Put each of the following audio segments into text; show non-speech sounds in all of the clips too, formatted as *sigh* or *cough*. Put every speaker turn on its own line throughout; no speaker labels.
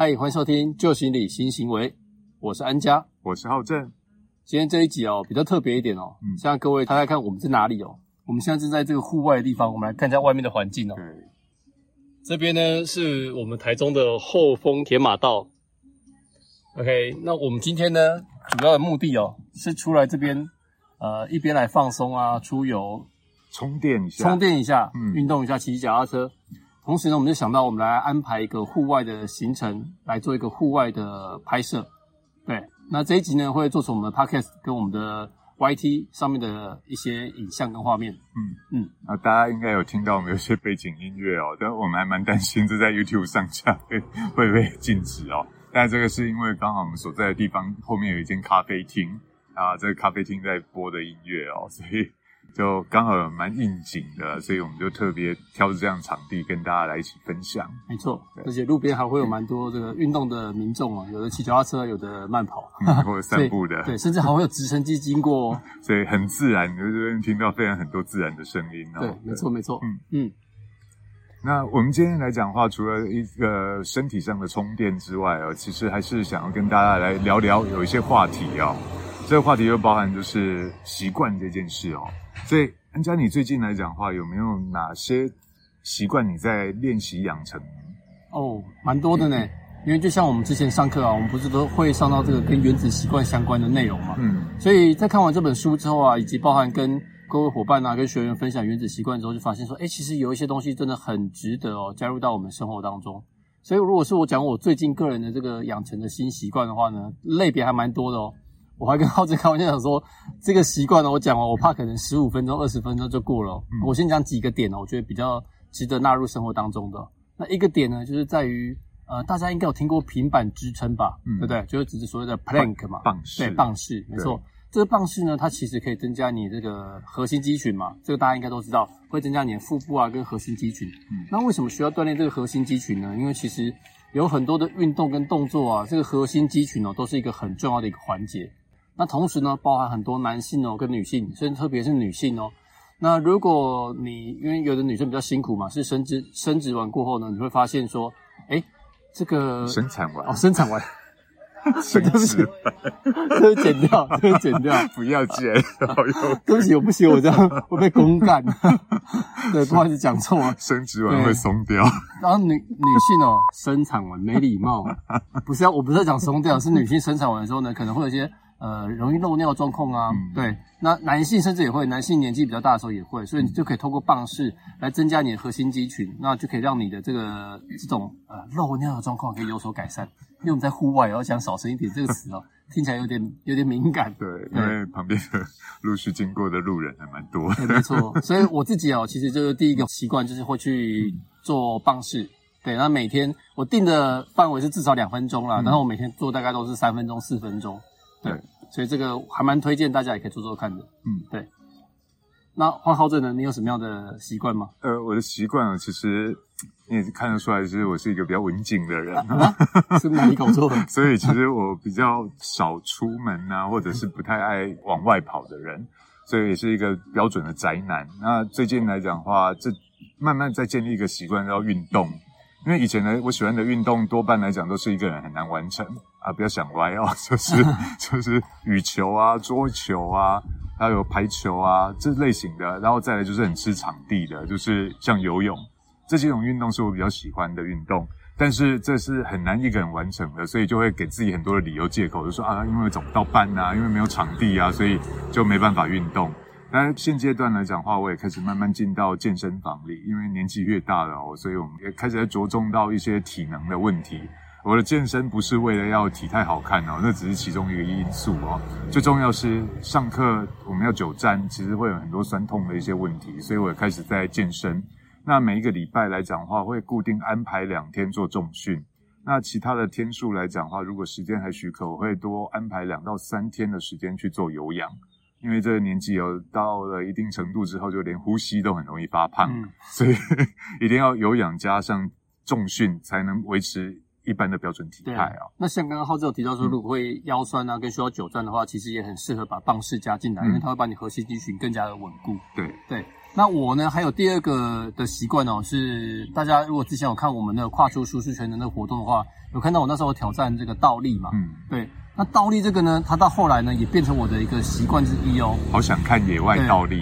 嗨，欢迎收听旧行理新行为，我是安家，
我是浩正。
今天这一集哦，比较特别一点哦，嗯，现在各位大家看我们在哪里哦？我们现在正在这个户外的地方，我们来看一下外面的环境哦。
对，
这边呢是我们台中的后丰铁马道。OK，那我们今天呢主要的目的哦，是出来这边呃一边来放松啊，出游，
充电一下，
充电一下，嗯，运动一下，骑骑脚踏车。同时呢，我们就想到我们来安排一个户外的行程，来做一个户外的拍摄。对，那这一集呢会做成我们的 podcast 跟我们的 YT 上面的一些影像跟画面。
嗯嗯，啊，大家应该有听到我们有些背景音乐哦，*laughs* 但我们还蛮担心这在 YouTube 上架会会被禁止哦。但这个是因为刚好我们所在的地方后面有一间咖啡厅啊，这个咖啡厅在播的音乐哦，所以。就刚好蛮应景的，所以我们就特别挑这样场地跟大家来一起分享。
没错，而且路边还会有蛮多这个运动的民众啊，*laughs* 有的骑脚踏车，有的慢跑，
或者散步的，*laughs*
对，甚至还会有直升机经过，*laughs*
所以很自然，就这边听到非常很多自然的声音。
哦对，没错，没错。嗯嗯。
那我们今天来讲话，除了一个身体上的充电之外啊，其实还是想要跟大家来聊聊有一些话题啊。这个话题又包含就是习惯这件事哦。所以，安佳，你最近来讲话，有没有哪些习惯你在练习养成？
哦，蛮多的呢。因为就像我们之前上课啊，我们不是都会上到这个跟原子习惯相关的内容嘛。嗯。所以在看完这本书之后啊，以及包含跟各位伙伴啊、跟学员分享原子习惯之后，就发现说，哎，其实有一些东西真的很值得哦，加入到我们生活当中。所以，如果是我讲我最近个人的这个养成的新习惯的话呢，类别还蛮多的哦。我还跟浩子开玩笑说，这个习惯呢，我讲完，我怕可能十五分钟、二十分钟就过了。我先讲几个点呢，我觉得比较值得纳入生活当中的。那一个点呢，就是在于，呃，大家应该有听过平板支撑吧？对不对？就是指所谓的 plank 嘛，
棒式。
对，棒式，没错。这个棒式呢，它其实可以增加你这个核心肌群嘛，这个大家应该都知道，会增加你的腹部啊跟核心肌群。那为什么需要锻炼这个核心肌群呢？因为其实有很多的运动跟动作啊，这个核心肌群哦，都是一个很重要的一个环节。那同时呢，包含很多男性哦，跟女性，甚至特别是女性哦。那如果你因为有的女生比较辛苦嘛，是生殖生殖完过后呢，你会发现说，哎，这个
生产完
哦，生产完，*laughs*
生殖
完，*laughs* 这个剪掉，这个剪掉，*laughs*
不要剪，
对不起，我不行，我这样会被公干。对，不好意思讲错了，
生殖完会松掉。
然后女女性哦，生产完没礼貌，不是要，我不是在讲松掉，是女性生产完的时候呢，可能会有些。呃，容易漏尿状况啊，对，那男性甚至也会，男性年纪比较大的时候也会，所以你就可以通过棒式来增加你的核心肌群，那就可以让你的这个这种呃漏尿的状况可以有所改善。因为我们在户外，要讲少声一点这个词哦，*laughs* 听起来有点有点敏感。
对，因为旁边的陆续经过的路人还蛮多。
没错，所以我自己哦，其实就是第一个习惯就是会去做棒式。对，那每天我定的范围是至少两分钟啦，然后我每天做大概都是三分钟、四分钟。对，所以这个还蛮推荐大家也可以做做看的。嗯，对。那黄浩正呢？你有什么样的习惯吗？
呃，我的习惯啊，其实你也看得出来，是我是一个比较文静的人。
是哪里搞错了？*laughs*
所以其实我比较少出门啊，或者是不太爱往外跑的人，所以也是一个标准的宅男。那最近来讲的话，这慢慢在建立一个习惯，要运动。因为以前呢，我喜欢的运动多半来讲都是一个人很难完成啊，不要想歪哦，*laughs* 就是就是羽球啊、桌球啊，还有排球啊这类型的，然后再来就是很吃场地的，就是像游泳这几种运动是我比较喜欢的运动，但是这是很难一个人完成的，所以就会给自己很多的理由借口，就说啊，因为找不到伴啊，因为没有场地啊，所以就没办法运动。那现阶段来讲话，我也开始慢慢进到健身房里，因为年纪越大了哦，所以我们也开始在着重到一些体能的问题。我的健身不是为了要体态好看哦，那只是其中一个因素哦。最重要是上课我们要久站，其实会有很多酸痛的一些问题，所以我也开始在健身。那每一个礼拜来讲话，会固定安排两天做重训。那其他的天数来讲话，如果时间还许可，我会多安排两到三天的时间去做有氧。因为这个年纪有到了一定程度之后，就连呼吸都很容易发胖，所以 *laughs* 一定要有氧加上重训，才能维持一般的标准体态啊。
那像刚刚浩志有提到说，如果会腰酸啊，跟需要久站的话，其实也很适合把棒式加进来，因为它会把你核心肌群更加的稳固。
对
对。那我呢，还有第二个的习惯哦，是大家如果之前有看我们的跨出舒适圈的那个活动的话，有看到我那时候挑战这个倒立嘛？嗯，对。那倒立这个呢，它到后来呢，也变成我的一个习惯之一哦。
好想看野外倒立，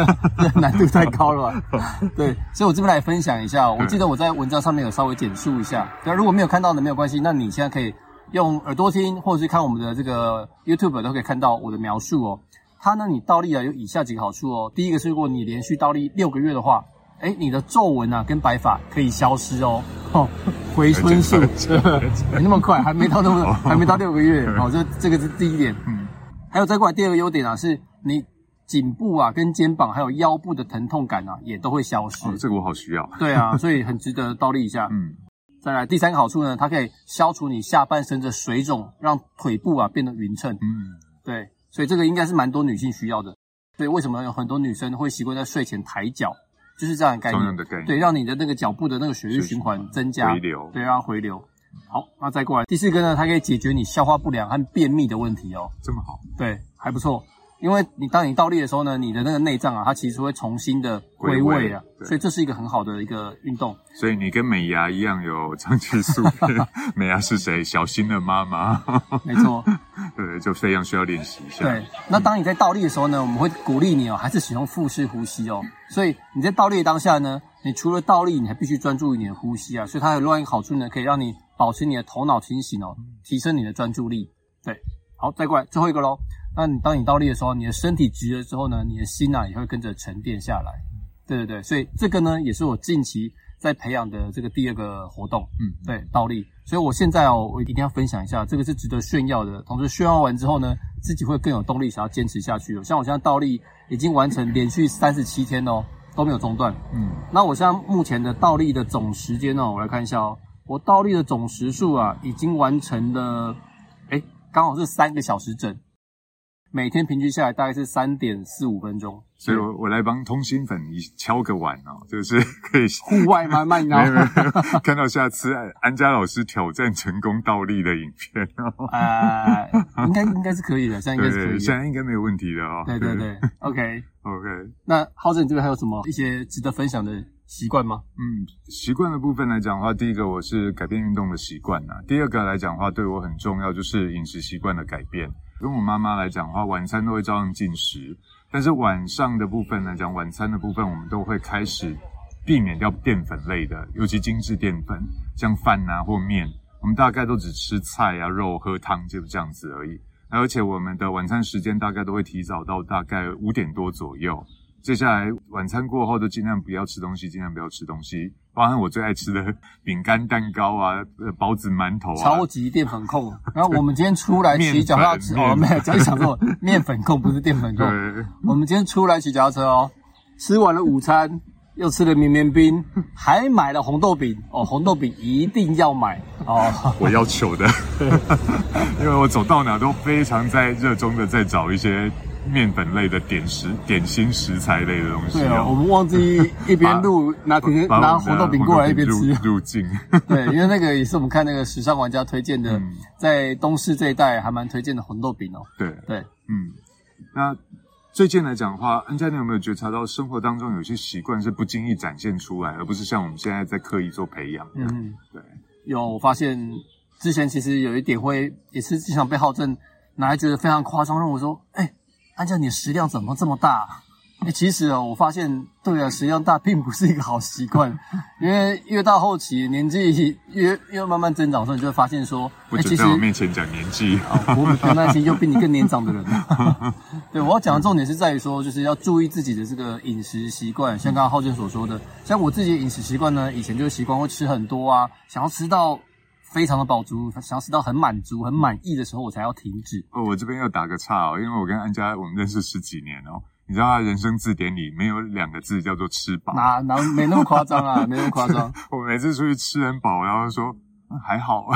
*laughs*
难度太高了。*laughs* 对，所以我这边来分享一下。我记得我在文章上面有稍微简述一下。对，如果没有看到的没有关系，那你现在可以用耳朵听，或者是看我们的这个 YouTube 都可以看到我的描述哦。它呢，你倒立啊有以下几个好处哦。第一个是，如果你连续倒立六个月的话，哎，你的皱纹啊跟白发可以消失哦。*laughs* 哦，回春术没 *laughs* 那么快，还没到那么，*laughs* 还没到六个月。哦，这这个是第一点。嗯，还有再过来第二个优点啊，是你颈部啊跟肩膀还有腰部的疼痛感啊也都会消失。
哦，这个我好需要。
对啊，所以很值得倒立一下。嗯，再来第三个好处呢，它可以消除你下半身的水肿，让腿部啊变得匀称。嗯，对。所以这个应该是蛮多女性需要的。所以，为什么有很多女生会习惯在睡前抬脚？就是这样的概念。对，让你的那个脚部的那个血液循环增加，
回流。
对，让它回流。好，那再过来第四个呢？它可以解决你消化不良和便秘的问题哦。
这么好？
对，还不错。因为你当你倒立的时候呢，你的那个内脏啊，它其实会重新的归位啊，所以这是一个很好的一个运动。
所以你跟美牙一样有长期素。*laughs* 美牙是谁？小新的妈妈。*laughs*
没错。*laughs*
对，就非常需要练习一下。
对，那当你在倒立的时候呢，我们会鼓励你哦，还是使用腹式呼吸哦。所以你在倒立当下呢，你除了倒立，你还必须专注于你的呼吸啊。所以它有另外一个好处呢，可以让你保持你的头脑清醒哦，提升你的专注力。对，好，再过来最后一个喽。那你当你倒立的时候，你的身体直了之后呢，你的心呐也会跟着沉淀下来。对对对，所以这个呢也是我近期在培养的这个第二个活动。嗯，对，倒立。所以我现在哦，我一定要分享一下，这个是值得炫耀的。同时炫耀完之后呢，自己会更有动力想要坚持下去。像我现在倒立已经完成连续三十七天哦，都没有中断。嗯，那我现在目前的倒立的总时间呢，我来看一下哦，我倒立的总时数啊，已经完成了，哎，刚好是三个小时整。每天平均下来大概是三点四五分钟，
所以我我来帮通心粉你敲个碗哦，*laughs* 就是可以
户外慢慢摇。*laughs*
看到下次安家老师挑战成功倒立的影片
哦，啊，应该应该是可以的，现在应该是可以，
现在应该没有问题的哦。
对对对，*laughs* OK
OK。
那浩正，你这边还有什么一些值得分享的习惯吗？
嗯，习惯的部分来讲的话，第一个我是改变运动的习惯呐，第二个来讲的话，对我很重要就是饮食习惯的改变。跟我妈妈来讲的话，晚餐都会照样进食，但是晚上的部分来讲，晚餐的部分我们都会开始避免掉淀粉类的，尤其精致淀粉，像饭啊或面，我们大概都只吃菜啊、肉、喝汤，就这样子而已。而且我们的晚餐时间大概都会提早到大概五点多左右。接下来晚餐过后，都尽量不要吃东西，尽量不要吃东西。包含我最爱吃的饼干、蛋糕啊，*laughs* 包子、馒头啊，
超级淀粉控。然后我们今天出来骑脚踏车哦，*laughs* 没有，讲想说面粉控不是淀粉控。我们今天出来骑脚踏车哦，吃完了午餐，又吃了绵绵冰，还买了红豆饼哦，红豆饼一定要买哦，*laughs*
我要求的，因为我走到哪都非常在热衷的在找一些。面粉类的点食、点心食材类的东西。
对啊，我们忘记 *laughs* 一边录拿拿红豆饼过来一边吃。
入 *laughs* 境。*laughs*
对，因为那个也是我们看那个时尚玩家推荐的，在东市这一带还蛮推荐的红豆饼哦。
对
对，
嗯。那最近来讲的话，安佳，你有没有觉察到生活当中有些习惯是不经意展现出来，而不是像我们现在在刻意做培养？嗯，对。
有，我发现之前其实有一点会，也是经常被浩正拿来觉得非常夸张，让我说，哎。按照你食量怎么这么大？哎，其实哦，我发现对啊，食量大并不是一个好习惯，*laughs* 因为越到后期年纪越越慢慢增长的时候，你就会发现说，
哎，其实在我面前讲年纪，
我跟那些又比你更年长的人。*laughs* 对，我要讲的重点是在于说，就是要注意自己的这个饮食习惯，像刚刚浩正所说的，像我自己的饮食习惯呢，以前就习惯会吃很多啊，想要吃到。非常的饱足，想要吃到很满足、很满意的时候，我才要停止。
哦，我这边要打个岔哦，因为我跟安家我们认识十几年哦，你知道他人生字典里没有两个字叫做吃饱，
哪哪没那么夸张啊，*laughs* 没那么夸张。*laughs*
我每次出去吃很饱，然后说还好。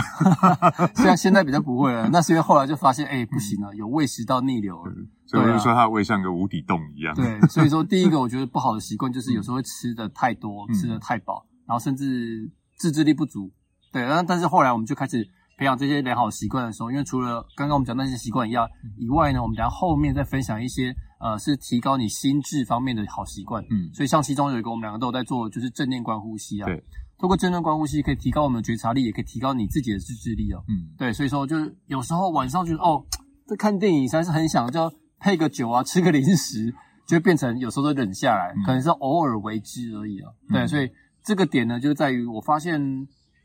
*laughs*
现在现在比较不会了，那是因为后来就发现，哎，不行了，有胃食道逆流了。
所以我就说他的胃像个无底洞一样。
对，所以说第一个我觉得不好的习惯就是有时候会吃的太多，吃的太饱，然后甚至自制力不足。对，但但是后来我们就开始。培养这些良好习惯的时候，因为除了刚刚我们讲那些习惯一样以外呢，我们等下后面再分享一些呃，是提高你心智方面的好习惯。嗯，所以像其中有一个我们两个都有在做，就是正念观呼吸啊。
对，
通过正念观呼吸可以提高我们的觉察力，也可以提高你自己的自制力哦。嗯，对，所以说就是有时候晚上就是哦，在看电影实在是很想就配个酒啊，吃个零食，就会变成有时候都忍下来，可能是偶尔为之而已啊。对，所以这个点呢，就在于我发现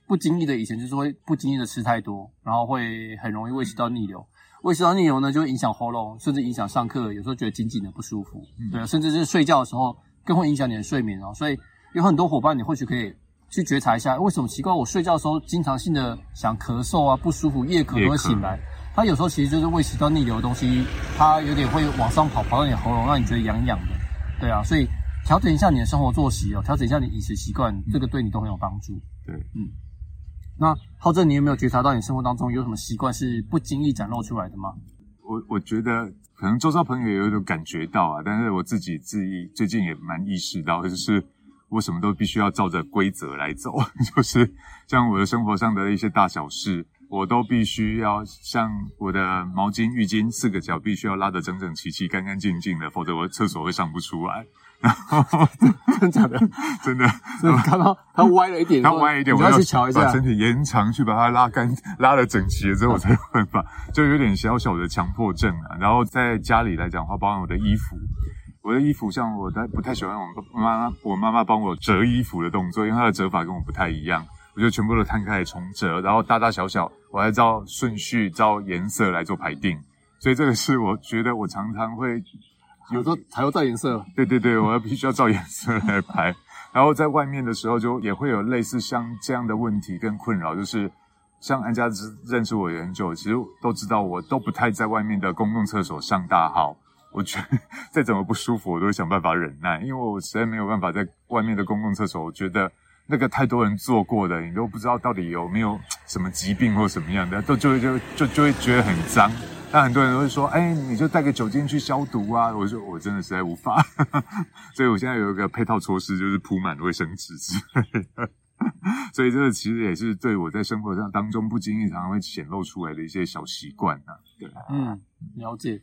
不经意的以前就是会不经意的吃太多，然后会很容易胃食道逆流。胃食道逆流呢，就会影响喉咙，甚至影响上课，有时候觉得紧紧的不舒服，对啊，甚至是睡觉的时候更会影响你的睡眠哦。所以有很多伙伴，你或许可以去觉察一下，为什么奇怪？我睡觉的时候经常性的想咳嗽啊，不舒服，夜咳都会醒来。它有时候其实就是胃食道逆流的东西，它有点会往上跑，跑到你喉咙，让你觉得痒痒的。对啊，所以调整一下你的生活作息哦，调整一下你饮食习惯，这个对你都很有帮助。
对，嗯。
那浩正，你有没有觉察到你生活当中有什么习惯是不经意展露出来的吗？
我我觉得可能周遭朋友也有种感觉到啊，但是我自己自己最近也蛮意识到，就是我什么都必须要照着规则来走，*laughs* 就是像我的生活上的一些大小事，我都必须要像我的毛巾、浴巾四个角必须要拉得整整齐齐、干干净净的，否则我厕所会上不出来。*laughs*
真的假的？
真的，
看到它歪了一点，
它歪一点，
我要去瞧一下，
把身体延长去把它拉干，拉的整齐了之后，我才有办法，*laughs* 就有点小小的强迫症啊。然后在家里来讲的话，包含我的衣服，我的衣服像我太不太喜欢我妈妈，我妈妈帮我折衣服的动作，因为她的折法跟我不太一样，我就全部都摊开重折，然后大大小小，我还照顺序、照颜色来做排定，所以这个是我觉得我常常会。
有时候还要照颜色，
对对对，我要必须要照颜色来拍。然后在外面的时候，就也会有类似像这样的问题跟困扰，就是像安家认识我也很久，其实都知道我都不太在外面的公共厕所上大号。我觉得 *laughs* 再怎么不舒服，我都会想办法忍耐，因为我实在没有办法在外面的公共厕所。我觉得那个太多人做过的，你都不知道到底有没有什么疾病或什么样的，都就就就就会觉得很脏。那很多人都会说：“哎，你就带个酒精去消毒啊！”我说：“我真的实在无法。*laughs* ”所以我现在有一个配套措施，就是铺满卫生纸之类的。*laughs* 所以这个其实也是对我在生活上当中不经意常常会显露出来的一些小习惯啊。对，
嗯，了解。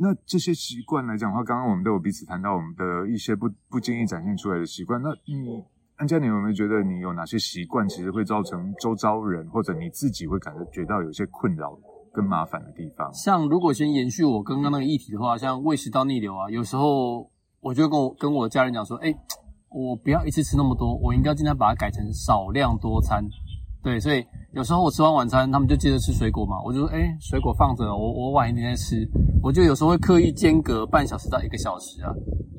那这些习惯来讲的话，刚刚我们都有彼此谈到我们的一些不不经意展现出来的习惯。那你安佳，你有没有觉得你有哪些习惯，其实会造成周遭人或者你自己会感觉到有些困扰跟麻烦的地方？
像如果先延续我刚刚那个议题的话，像胃食道逆流啊，有时候我就跟我跟我家人讲说，哎，我不要一次吃那么多，我应该尽量把它改成少量多餐。对，所以有时候我吃完晚餐，他们就接着吃水果嘛，我就说，哎，水果放着，我我晚一点再吃。我就有时候会刻意间隔半小时到一个小时啊，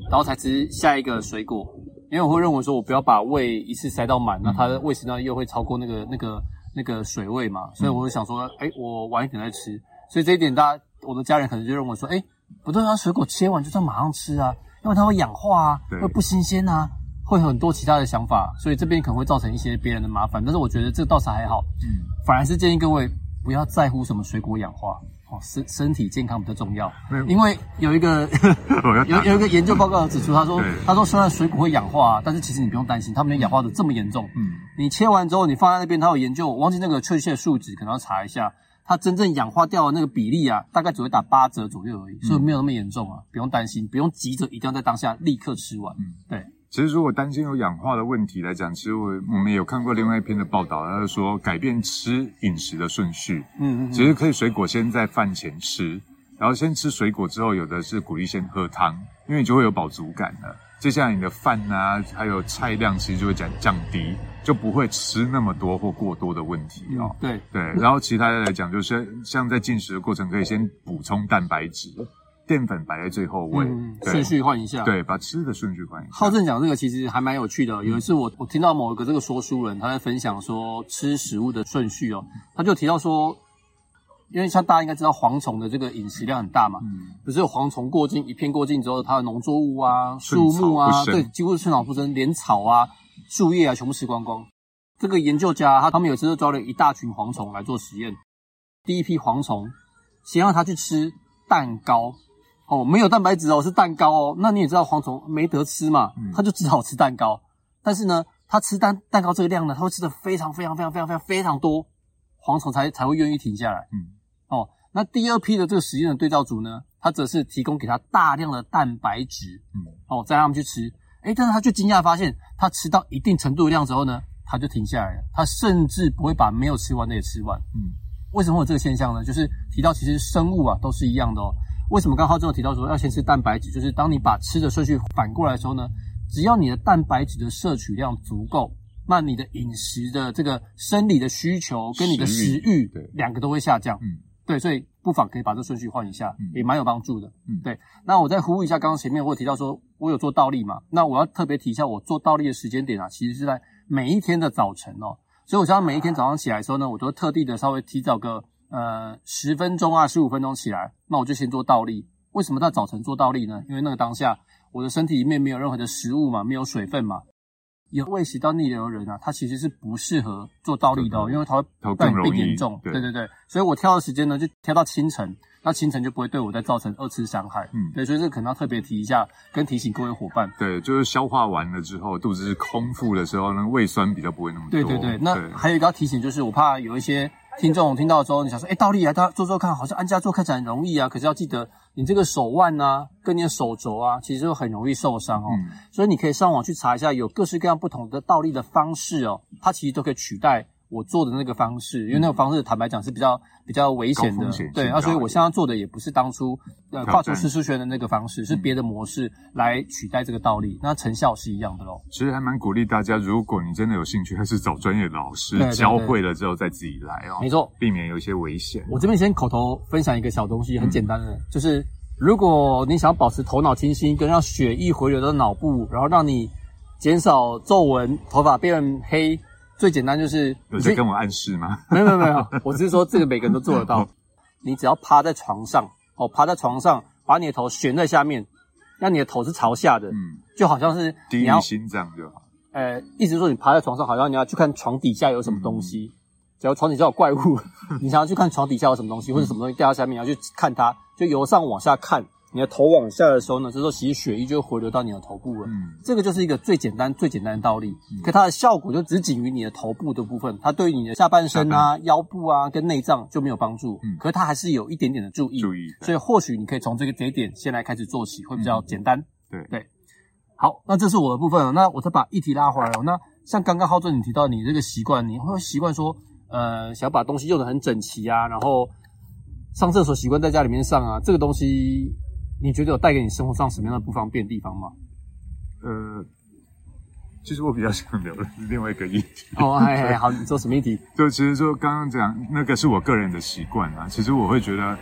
然后才吃下一个水果，因为我会认为说我不要把胃一次塞到满，那它的胃食道又会超过那个那个那个水位嘛，所以我就想说，哎，我晚一点再吃。所以这一点，大家我的家人可能就认为说，哎，不对啊，水果切完就算马上吃啊，因为它会氧化啊，会不新鲜啊。会很多其他的想法，所以这边可能会造成一些别人的麻烦。但是我觉得这倒是还好，嗯，反而是建议各位不要在乎什么水果氧化，哦，身身体健康比较重要。因为有一个 *laughs* 有有一个研究报告指出，他说他说虽然水果会氧化，但是其实你不用担心，它没有氧化的这么严重。嗯，你切完之后你放在那边，他有研究，我忘记那个确切数值，可能要查一下，它真正氧化掉的那个比例啊，大概只会打八折左右而已，所以没有那么严重啊，不用担心，不用急着一定要在当下立刻吃完。嗯，对。
其实，如果担心有氧化的问题来讲，其实我我们有看过另外一篇的报道，他就说改变吃饮食的顺序。嗯嗯，其实可以水果先在饭前吃，然后先吃水果之后，有的是鼓励先喝汤，因为你就会有饱足感了。接下来你的饭啊，还有菜量，其实就会降降低，就不会吃那么多或过多的问题哦。
对
对，然后其他的来讲，就是像在进食的过程，可以先补充蛋白质。淀粉摆在最后位，
顺序换一下，
对，把吃的顺序换一下。
浩正讲这个其实还蛮有趣的。有一次我我听到某一个这个说书人他在分享说吃食物的顺序哦，他就提到说，因为像大家应该知道蝗虫的这个饮食量很大嘛，嗯，可是蝗虫过境一片过境之后，它的农作物啊、树木啊，对，几乎是寸草不生，连草啊、树叶啊全部吃光光。这个研究家他他们有一次就抓了一大群蝗虫来做实验，第一批蝗虫先让它去吃蛋糕。哦，没有蛋白质哦，是蛋糕哦。那你也知道蝗虫没得吃嘛，它就只好吃蛋糕。但是呢，它吃蛋蛋糕这个量呢，它会吃的非常非常非常非常非常非常多，蝗虫才才会愿意停下来。嗯，哦，那第二批的这个实验的对照组呢，它则是提供给它大量的蛋白质，嗯，哦，再让他们去吃，哎，但是他就惊讶发现，他吃到一定程度的量之后呢，他就停下来了，他甚至不会把没有吃完的也吃完。嗯，为什么有这个现象呢？就是提到其实生物啊都是一样的哦。为什么刚刚浩正提到说要先吃蛋白质？就是当你把吃的顺序反过来的时候呢？只要你的蛋白质的摄取量足够，那你的饮食的这个生理的需求跟你的食欲，对，两个都会下降。嗯，对，所以不妨可以把这顺序换一下，也蛮有帮助的。嗯，对。那我再呼吁一下，刚刚前面我有提到说我有做倒立嘛？那我要特别提一下，我做倒立的时间点啊，其实是在每一天的早晨哦。所以我想每一天早上起来的时候呢，我都特地的稍微提早个呃十分钟啊十五分钟起来，那我就先做倒立。为什么在早晨做倒立呢？因为那个当下。我的身体里面没有任何的食物嘛，没有水分嘛，有胃食道逆流的人啊，他其实是不适合做倒立的，哦因为他会
更
病严重。对对对，所以我挑的时间呢，就挑到清晨，那清晨就不会对我再造成二次伤害。嗯，对，所以这可能要特别提一下，跟提醒各位伙伴。
对，就是消化完了之后，肚子是空腹的时候，那胃酸比较不会那么多。
对对对，那还有一个要提醒，就是我怕有一些。听众听到之后，你想说，哎，倒立啊，他做做看，好像安家做看起来很容易啊。可是要记得，你这个手腕啊，跟你的手肘啊，其实就很容易受伤哦。所以你可以上网去查一下，有各式各样不同的倒立的方式哦，它其实都可以取代。我做的那个方式，因为那个方式坦白讲是比较比较危险的，对啊，所以我现在做的也不是当初呃跨出四十圈的那个方式，是别的模式来取代这个道理，那成效是一样的喽。
其实还蛮鼓励大家，如果你真的有兴趣，还是找专业老师教会了之后再自己来哦。
没错，
避免有一些危险。
我这边先口头分享一个小东西，很简单的，就是如果你想保持头脑清新，跟让血液回流到脑部，然后让你减少皱纹，头发变黑。最简单就是
有在跟我暗示吗？*laughs*
没有没有没有，我只是说这个每个人都做得到。你只要趴在床上，哦，趴在床上，把你的头悬在下面，让你的头是朝下的，嗯，就好像是
低于心脏就好。
呃，意思说你趴在床上，好像你要去看床底下有什么东西。只要床底下有怪物，*laughs* 你想要去看床底下有什么东西，或者什么东西掉到下面，你要去看它，就由上往下看。你的头往下的时候呢，这时候其实血液就会回流到你的头部了。嗯，这个就是一个最简单、最简单的道理，可它的效果就只仅于你的头部的部分，它对于你的下半身啊、腰部啊跟内脏就没有帮助。嗯，可是它还是有一点点的注意。
注意。
所以或许你可以从这个节点先来开始做起，会比较简单。
对
对。好，那这是我的部分了。那我再把议题拉回来了。那像刚刚浩正你提到你这个习惯，你会习惯说，呃，想要把东西用的很整齐啊，然后上厕所习惯在家里面上啊，这个东西。你觉得有带给你生活上什么样的不方便地方吗？
呃，其实我比较想聊的是另外一个议题。
哦，哎，好，你说什么议题？*laughs*
就其实说刚刚讲那个是我个人的习惯啊。其实我会觉得，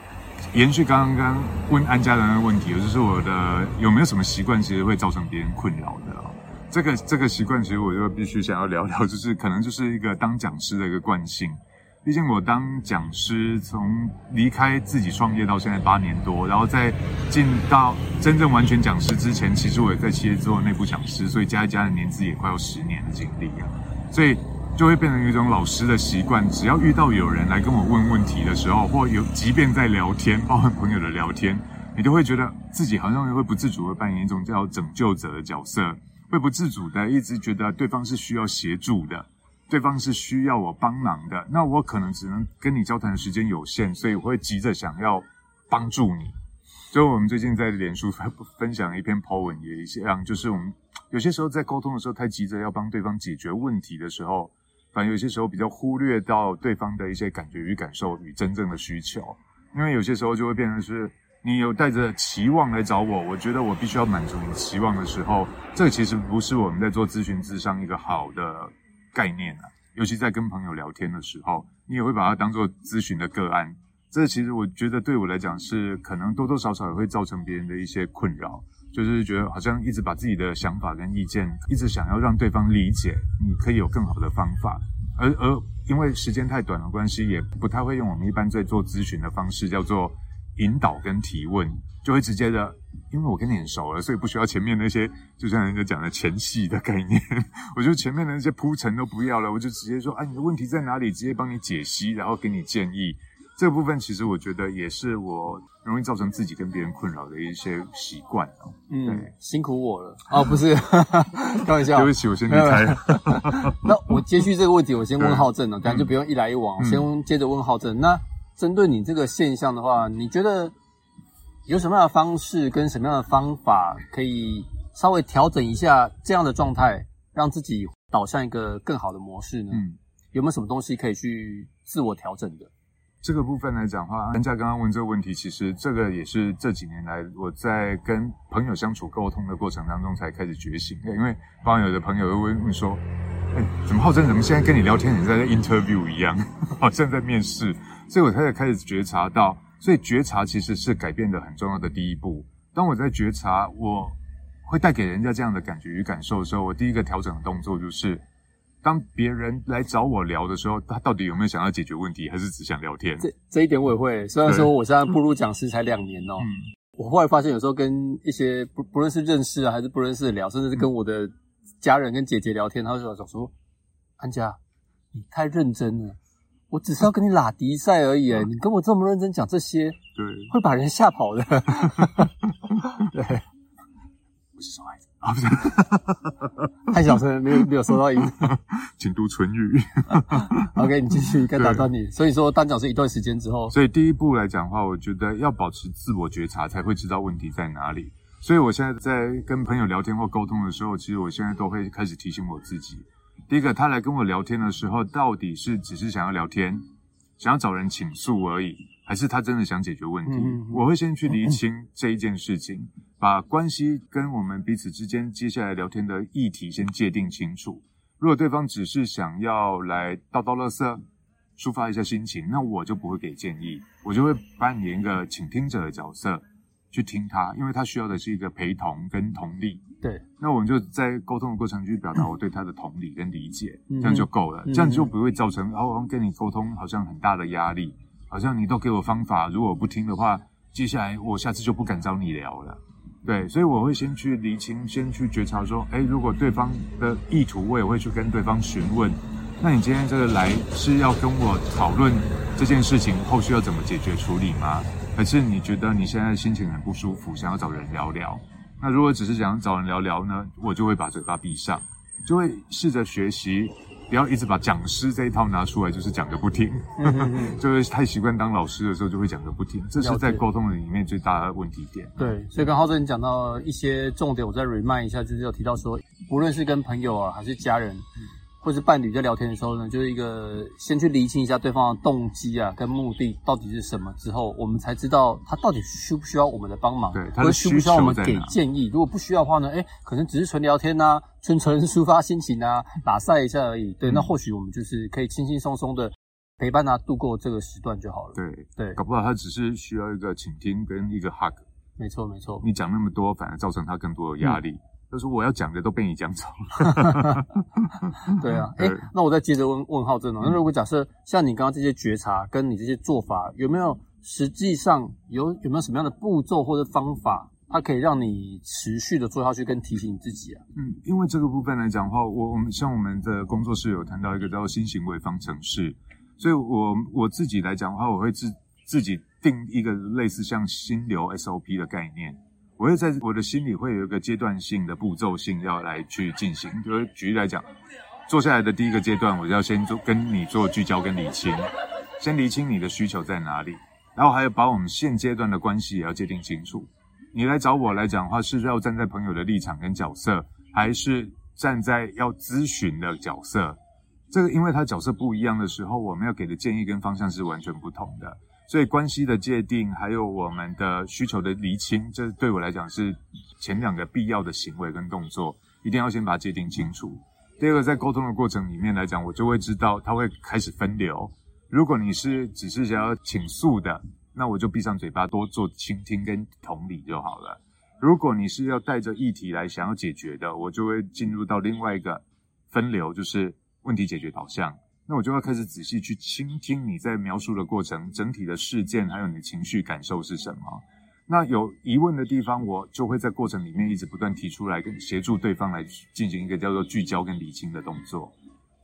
延续刚刚问安家人的那个问题，就是我的有没有什么习惯，其实会造成别人困扰的啊？这个这个习惯，其实我就必须想要聊聊，就是可能就是一个当讲师的一个惯性。毕竟我当讲师，从离开自己创业到现在八年多，然后在进到真正完全讲师之前，其实我也在企业做内部讲师，所以加一加的年资也快要十年的经历啊，所以就会变成一种老师的习惯。只要遇到有人来跟我问问题的时候，或有即便在聊天，包括朋友的聊天，你都会觉得自己好像会不自主的扮演一种叫拯救者的角色，会不自主的一直觉得对方是需要协助的。对方是需要我帮忙的，那我可能只能跟你交谈的时间有限，所以我会急着想要帮助你。所以我们最近在脸书分分享一篇 po 文，也一样，就是我们有些时候在沟通的时候太急着要帮对方解决问题的时候，反正有些时候比较忽略到对方的一些感觉与感受与真正的需求。因为有些时候就会变成是你有带着期望来找我，我觉得我必须要满足你期望的时候，这其实不是我们在做咨询智商一个好的。概念啊，尤其在跟朋友聊天的时候，你也会把它当做咨询的个案。这其实我觉得对我来讲是可能多多少少也会造成别人的一些困扰，就是觉得好像一直把自己的想法跟意见，一直想要让对方理解，你可以有更好的方法。而而因为时间太短的关系，也不太会用我们一般在做咨询的方式，叫做引导跟提问。就会直接的，因为我跟你很熟了，所以不需要前面那些，就像人家讲的前戏的概念。*laughs* 我觉得前面的那些铺陈都不要了，我就直接说，啊，你的问题在哪里？直接帮你解析，然后给你建议。这个部分其实我觉得也是我容易造成自己跟别人困扰的一些习惯哦。
嗯，辛苦我了。*laughs* 哦，不是，*laughs* 开玩笑。
对不起，我先离开。
那我接续这个问题，我先问浩正了，这样就不用一来一往。先接着问浩正。那针对你这个现象的话，你觉得有什么样的方式跟什么样的方法可以稍微调整一下这样的状态，让自己导向一个更好的模式呢？嗯，有没有什么东西可以去自我调整的？
这个部分来讲的话，人家刚刚问这个问题，其实这个也是这几年来我在跟朋友相处沟通的过程当中才开始觉醒的。因为帮有的朋友会问说：“哎，怎么浩真怎么现在跟你聊天，你在 interview 一样，*laughs* 好像在面试？”所以我才开始觉察到，所以觉察其实是改变的很重要的第一步。当我在觉察我会带给人家这样的感觉与感受的时候，我第一个调整的动作就是。当别人来找我聊的时候，他到底有没有想要解决问题，还是只想聊天？
这这一点我也会。虽然说我现在步入讲师才两年哦，我后来发现有时候跟一些不不论是认识啊，还是不认识的聊，甚至是跟我的家人跟姐姐聊天，他就想说：“安佳，你太认真了，我只是要跟你拉迪赛而已，你跟我这么认真讲这些，
对，
会把人吓跑的。*laughs* ”对，
我是小孩子。*laughs*
太小声，没有没有收到音，*laughs*
请读唇语。
OK，你继续，该打断你。所以说，当讲是一段时间之后，
所以第一步来讲的话，我觉得要保持自我觉察，才会知道问题在哪里。所以我现在在跟朋友聊天或沟通的时候，其实我现在都会开始提醒我自己：第一个，他来跟我聊天的时候，到底是只是想要聊天，想要找人倾诉而已。还是他真的想解决问题？我会先去厘清这一件事情，把关系跟我们彼此之间接下来聊天的议题先界定清楚。如果对方只是想要来倒倒垃圾，抒发一下心情，那我就不会给建议，我就会扮演一个倾听者的角色去听他，因为他需要的是一个陪同跟同理。
对，
那我们就在沟通的过程去表达 *coughs* 我对他的同理跟理解，这样就够了，这样就不会造成哦，跟你沟通好像很大的压力。好像你都给我方法，如果我不听的话，接下来我下次就不敢找你聊了。对，所以我会先去理清，先去觉察说，哎，如果对方的意图，我也会去跟对方询问。那你今天这个来是要跟我讨论这件事情后续要怎么解决处理吗？还是你觉得你现在心情很不舒服，想要找人聊聊？那如果只是想找人聊聊呢，我就会把嘴巴闭上，就会试着学习。不要一直把讲师这一套拿出来，就是讲个不停，*laughs* 就是太习惯当老师的时候就会讲个不停，这是在沟通里面最大的问题点。
对，所以刚浩正你讲到一些重点，我再 remind 一下，就是有提到说，不论是跟朋友啊，还是家人。或是伴侣在聊天的时候呢，就是一个先去厘清一下对方的动机啊，跟目的到底是什么之后，我们才知道他到底需不需要我们的帮忙，
对，他
需不需要我们给建议。如果不需要的话呢，哎，可能只是纯聊天呐，纯纯 *laughs* 抒发心情啊，打赛一下而已。对，那或许我们就是可以轻轻松松的陪伴他度过这个时段就好了。
对
对，
搞不好他只是需要一个倾听跟一个 hug。
没错没错，
你讲那么多，反而造成他更多的压力。就是我要讲的都被你讲走了。*laughs*
对啊，*laughs* 哎，那我再接着问问浩正哦。那如果假设像你刚刚这些觉察跟你这些做法，有没有实际上有有没有什么样的步骤或者方法，它可以让你持续的做下去，跟提醒你自己啊？
嗯，因为这个部分来讲的话，我我们像我们的工作室有谈到一个叫新行为方程式，所以我我自己来讲的话，我会自自己定一个类似像心流 SOP 的概念。我会在我的心里会有一个阶段性的步骤性要来去进行，就是举例来讲，坐下来的第一个阶段，我就要先做跟你做聚焦跟理清，先理清你的需求在哪里，然后还有把我们现阶段的关系也要界定清楚。你来找我来讲的话，是要站在朋友的立场跟角色，还是站在要咨询的角色？这个因为他角色不一样的时候，我们要给的建议跟方向是完全不同的。所以关系的界定，还有我们的需求的厘清，这对我来讲是前两个必要的行为跟动作，一定要先把它界定清楚。第二个，在沟通的过程里面来讲，我就会知道他会开始分流。如果你是只是想要倾诉的，那我就闭上嘴巴，多做倾听跟同理就好了。如果你是要带着议题来想要解决的，我就会进入到另外一个分流，就是问题解决导向。那我就要开始仔细去倾听你在描述的过程，整体的事件还有你的情绪感受是什么。那有疑问的地方，我就会在过程里面一直不断提出来，跟协助对方来进行一个叫做聚焦跟理清的动作。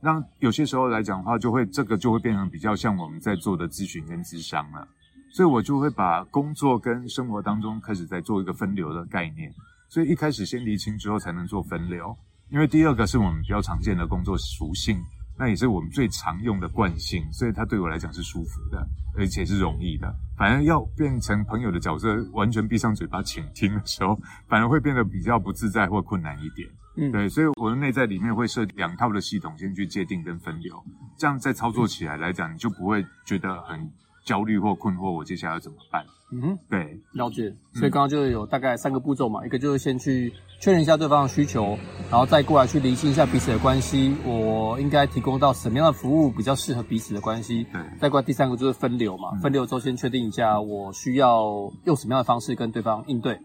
那有些时候来讲的话，就会这个就会变成比较像我们在做的咨询跟咨商了。所以我就会把工作跟生活当中开始在做一个分流的概念。所以一开始先厘清之后才能做分流，因为第二个是我们比较常见的工作属性，那也是我们最常用的惯性，所以它对我来讲是舒服的，而且是容易的。反而要变成朋友的角色，完全闭上嘴巴倾听的时候，反而会变得比较不自在或困难一点。嗯，对，所以我的内在里面会设两套的系统，先去界定跟分流，这样在操作起来来讲，你就不会觉得很。焦虑或困惑，我接下来要怎么办？嗯哼，对，
了解。所以刚刚就有大概三个步骤嘛，一个就是先去确认一下对方的需求，然后再过来去理清一下彼此的关系，我应该提供到什么样的服务比较适合彼此的关系。
对，
再过来第三个就是分流嘛，分流之后先确定一下我需要用什么样的方式跟对方应对，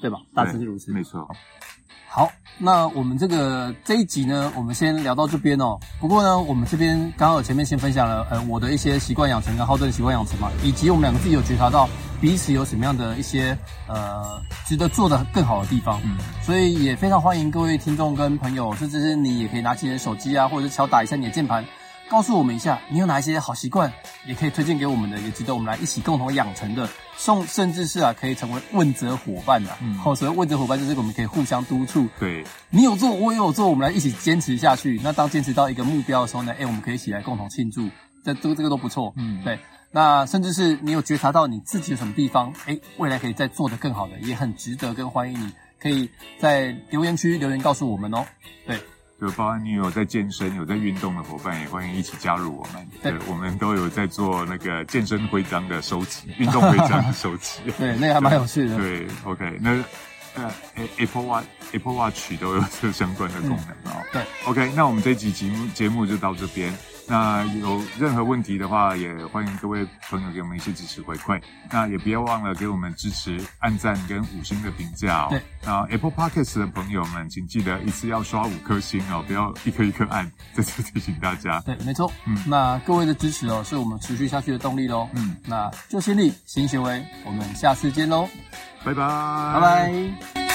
对吧？大致是如此，
没错。
好，那我们这个这一集呢，我们先聊到这边哦。不过呢，我们这边刚好前面先分享了，呃，我的一些习惯养成跟浩顿习惯养成嘛，以及我们两个自己有觉察到彼此有什么样的一些呃值得做的更好的地方。嗯，所以也非常欢迎各位听众跟朋友，甚至是你也可以拿起你的手机啊，或者是敲打一下你的键盘。告诉我们一下，你有哪一些好习惯，也可以推荐给我们的，也值得我们来一起共同养成的，送甚至是啊，可以成为问责伙伴的。嗯，好，所谓问责伙伴就是我们可以互相督促。
对，
你有做，我也有做，我们来一起坚持下去。那当坚持到一个目标的时候呢，哎，我们可以一起来共同庆祝。这这个这个都不错。嗯，对。那甚至是你有觉察到你自己有什么地方，哎，未来可以再做得更好的，也很值得跟欢迎你，可以在留言区留言告诉我们哦。对。
就包括你有在健身、有在运动的伙伴，也欢迎一起加入我们。对，我们都有在做那个健身徽章的收集、运动徽章的收集。*laughs*
对，那个还蛮有趣的。
对，OK，那呃，Apple Watch、Apple Watch 都有这相关的功能哦。
对
，OK，那我们这集节目节目就到这边。那有任何问题的话，也欢迎各位朋友给我们一些支持回馈。那也不要忘了给我们支持、按赞跟五星的评价哦。
对。
那 Apple Podcast 的朋友们，请记得一次要刷五颗星哦，不要一颗一颗按。*laughs* 再次提醒大家。
对，没错。嗯。那各位的支持哦，是我们持续下去的动力喽。嗯。那就先力，行行为，我们下次见喽。
拜拜。
拜拜。